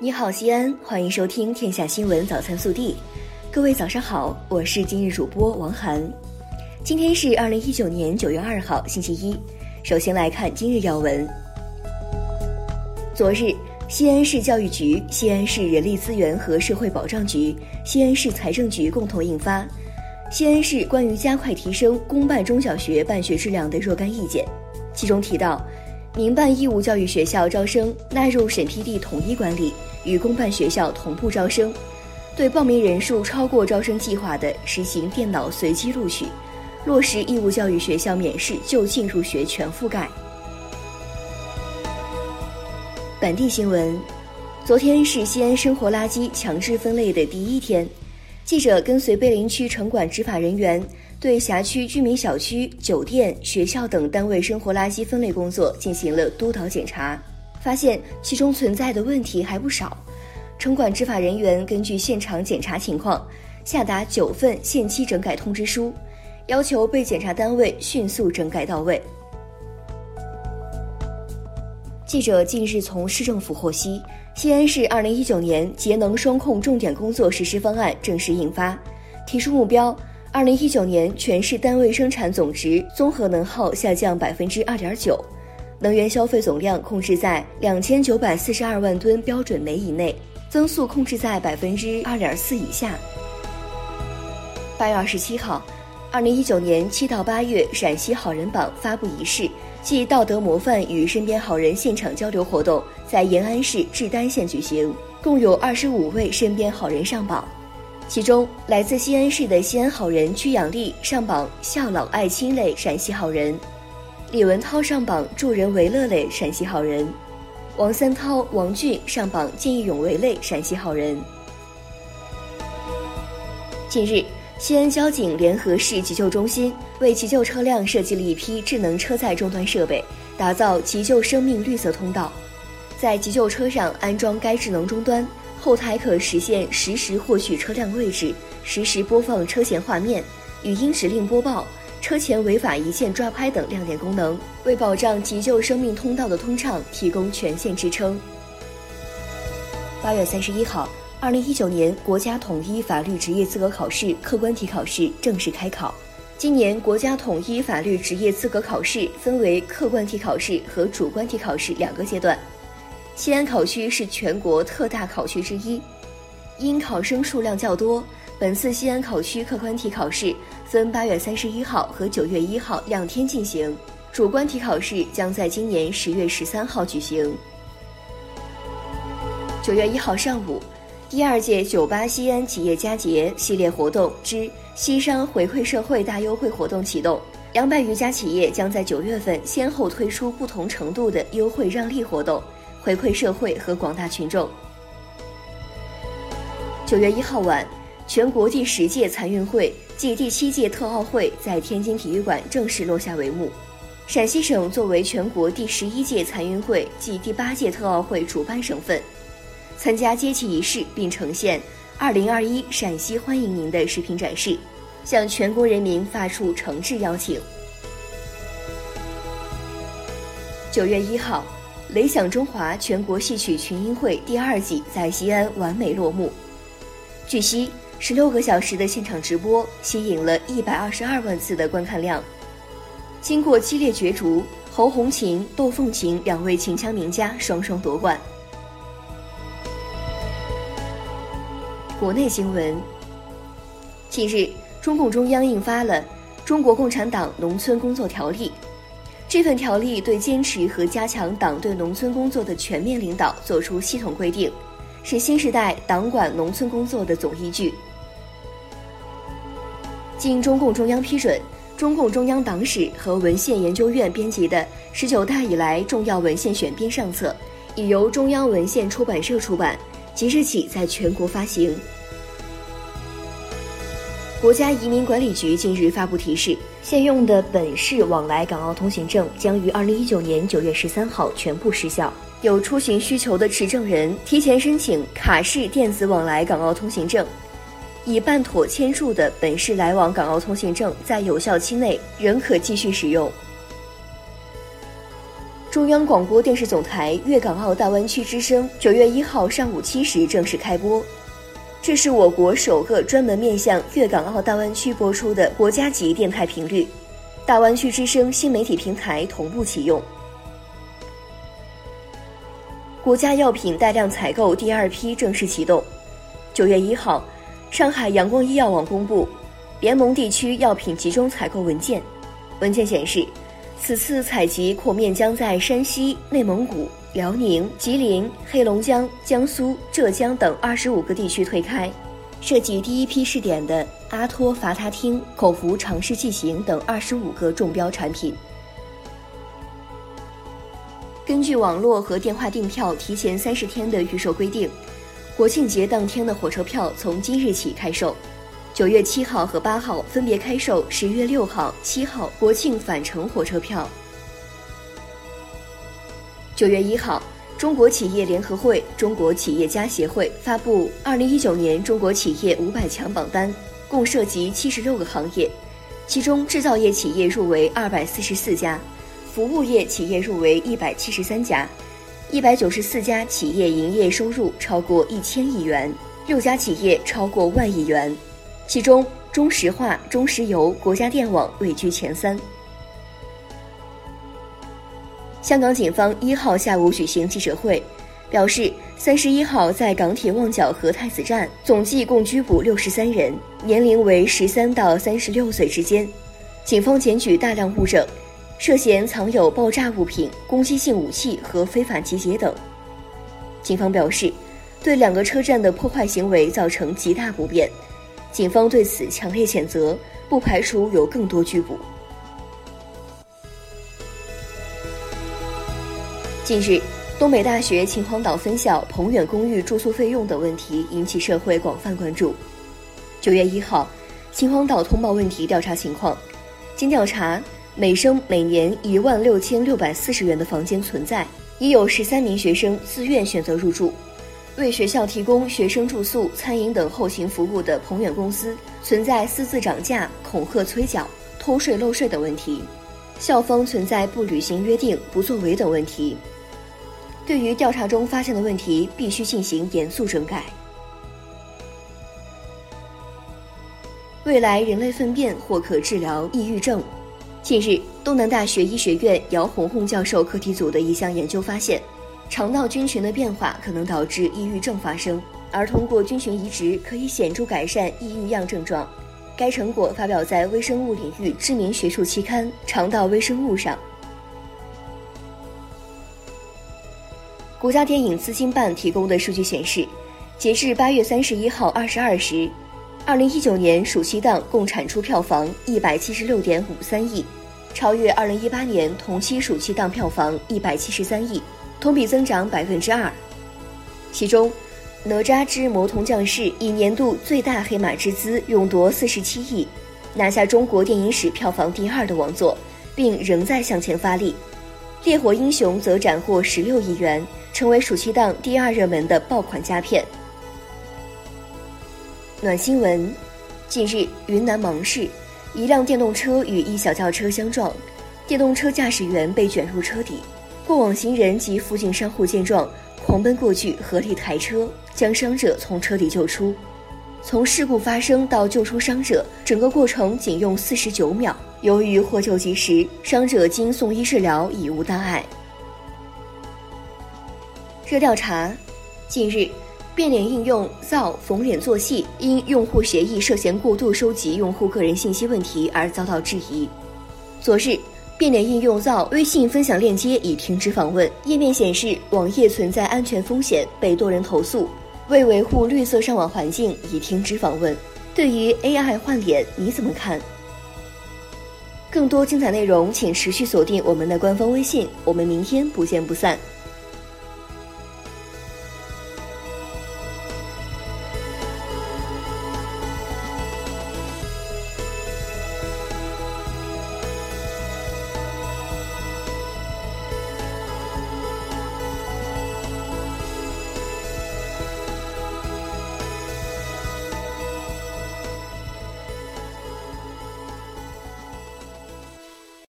你好，西安，欢迎收听《天下新闻早餐速递》。各位早上好，我是今日主播王涵。今天是二零一九年九月二号，星期一。首先来看今日要闻。昨日，西安市教育局、西安市人力资源和社会保障局、西安市财政局共同印发《西安市关于加快提升公办中小学办学质量的若干意见》，其中提到，民办义务教育学校招生纳入审批地统一管理。与公办学校同步招生，对报名人数超过招生计划的，实行电脑随机录取，落实义务教育学校免试就近入学全覆盖。本地新闻：昨天是西安生活垃圾强制分类的第一天，记者跟随碑林区城管执法人员对辖区居民小区、酒店、学校等单位生活垃圾分类工作进行了督导检查。发现其中存在的问题还不少，城管执法人员根据现场检查情况，下达九份限期整改通知书，要求被检查单位迅速整改到位。记者近日从市政府获悉，西安市二零一九年节能双控重点工作实施方案正式印发，提出目标：二零一九年全市单位生产总值综合能耗下降百分之二点九。能源消费总量控制在两千九百四十二万吨标准煤以内，增速控制在百分之二点四以下。八月二十七号，二零一九年七到八月陕西好人榜发布仪式暨道德模范与身边好人现场交流活动在延安市志丹县举行，共有二十五位身边好人上榜，其中来自西安市的西安好人曲养丽上榜孝老爱亲类陕西好人。李文涛上榜助人为乐类陕西好人，王三涛、王俊上榜见义勇为类陕西好人。近日，西安交警联合市急救中心为急救车辆设计了一批智能车载终端设备，打造急救生命绿色通道。在急救车上安装该智能终端，后台可实现实时获取车辆位置、实时播放车前画面、语音指令播报。车前违法一键抓拍等亮点功能，为保障急救生命通道的通畅提供全线支撑。八月三十一号，二零一九年国家统一法律职业资格考试客观题考试正式开考。今年国家统一法律职业资格考试分为客观题考试和主观题考试两个阶段。西安考区是全国特大考区之一，因考生数量较多。本次西安考区客观题考试分八月三十一号和九月一号两天进行，主观题考试将在今年十月十三号举行。九月一号上午，第二届九八西安企业佳节系列活动之西商回馈社会大优惠活动启动，两百余家企业将在九月份先后推出不同程度的优惠让利活动，回馈社会和广大群众。九月一号晚。全国第十届残运会暨第七届特奥会在天津体育馆正式落下帷幕。陕西省作为全国第十一届残运会暨第八届特奥会主办省份，参加揭旗仪式并呈现“二零二一陕西欢迎您”的视频展示，向全国人民发出诚挚邀请。九月一号，《雷响中华》全国戏曲群英会第二季在西安完美落幕。据悉。十六个小时的现场直播吸引了一百二十二万次的观看量。经过激烈角逐，侯红琴、窦凤琴两位秦腔名家双双夺冠。国内新闻：近日，中共中央印发了《中国共产党农村工作条例》，这份条例对坚持和加强党对农村工作的全面领导作出系统规定。是新时代党管农村工作的总依据。经中共中央批准，中共中央党史和文献研究院编辑的《十九大以来重要文献选编》上册，已由中央文献出版社出版，即日起在全国发行。国家移民管理局近日发布提示，现用的本市往来港澳通行证将于二零一九年九月十三号全部失效。有出行需求的持证人提前申请卡式电子往来港澳通行证，已办妥签注的本市来往港澳通行证在有效期内仍可继续使用。中央广播电视总台粤港澳大湾区之声九月一号上午七时正式开播。这是我国首个专门面向粤港澳大湾区播出的国家级电台频率，大湾区之声新媒体平台同步启用。国家药品带量采购第二批正式启动。九月一号，上海阳光医药网公布联盟地区药品集中采购文件。文件显示，此次采集扩面将在山西、内蒙古。辽宁、吉林、黑龙江、江苏、浙江等二十五个地区推开，涉及第一批试点的阿托伐他汀口服尝试剂型等二十五个中标产品。根据网络和电话订票提前三十天的预售规定，国庆节当天的火车票从今日起开售，九月七号和八号分别开售十月六号、七号国庆返程火车票。九月一号，中国企业联合会、中国企业家协会发布二零一九年中国企业五百强榜单，共涉及七十六个行业，其中制造业企业入围二百四十四家，服务业企业入围一百七十三家，一百九十四家企业营业收入超过一千亿元，六家企业超过万亿元，其中中石化、中石油、国家电网位居前三。香港警方一号下午举行记者会，表示三十一号在港铁旺角和太子站总计共拘捕六十三人，年龄为十三到三十六岁之间。警方检举大量物证，涉嫌藏有爆炸物品、攻击性武器和非法集结等。警方表示，对两个车站的破坏行为造成极大不便，警方对此强烈谴责，不排除有更多拘捕。近日，东北大学秦皇岛分校鹏远公寓住宿费用等问题引起社会广泛关注。九月一号，秦皇岛通报问题调查情况，经调查，每生每年一万六千六百四十元的房间存在，已有十三名学生自愿选择入住。为学校提供学生住宿、餐饮等后勤服务的鹏远公司存在私自涨价、恐吓催缴、偷税漏税等问题，校方存在不履行约定、不作为等问题。对于调查中发现的问题，必须进行严肃整改。未来人类粪便或可治疗抑郁症。近日，东南大学医学院姚红红教授课题组的一项研究发现，肠道菌群的变化可能导致抑郁症发生，而通过菌群移植可以显著改善抑郁样症状。该成果发表在微生物领域知名学术期刊《肠道微生物》上。国家电影资金办提供的数据显示，截至八月三十一号二十二时，二零一九年暑期档共产出票房一百七十六点五三亿，超越二零一八年同期暑期档票房一百七十三亿，同比增长百分之二。其中，《哪吒之魔童降世》以年度最大黑马之姿勇夺四十七亿，拿下中国电影史票房第二的王座，并仍在向前发力。《烈火英雄》则斩获十六亿元。成为暑期档第二热门的爆款佳片。暖新闻：近日，云南芒市，一辆电动车与一小轿车相撞，电动车驾驶员被卷入车底，过往行人及附近商户见状，狂奔过去，合力抬车将伤者从车底救出。从事故发生到救出伤者，整个过程仅用四十九秒。由于获救及时，伤者经送医治疗已无大碍。热调查：近日，变脸应用造逢脸做戏因用户协议涉嫌过度收集用户个人信息问题而遭到质疑。昨日，变脸应用造微信分享链接已停止访问，页面显示网页存在安全风险，被多人投诉。为维护绿色上网环境，已停止访问。对于 AI 换脸，你怎么看？更多精彩内容，请持续锁定我们的官方微信。我们明天不见不散。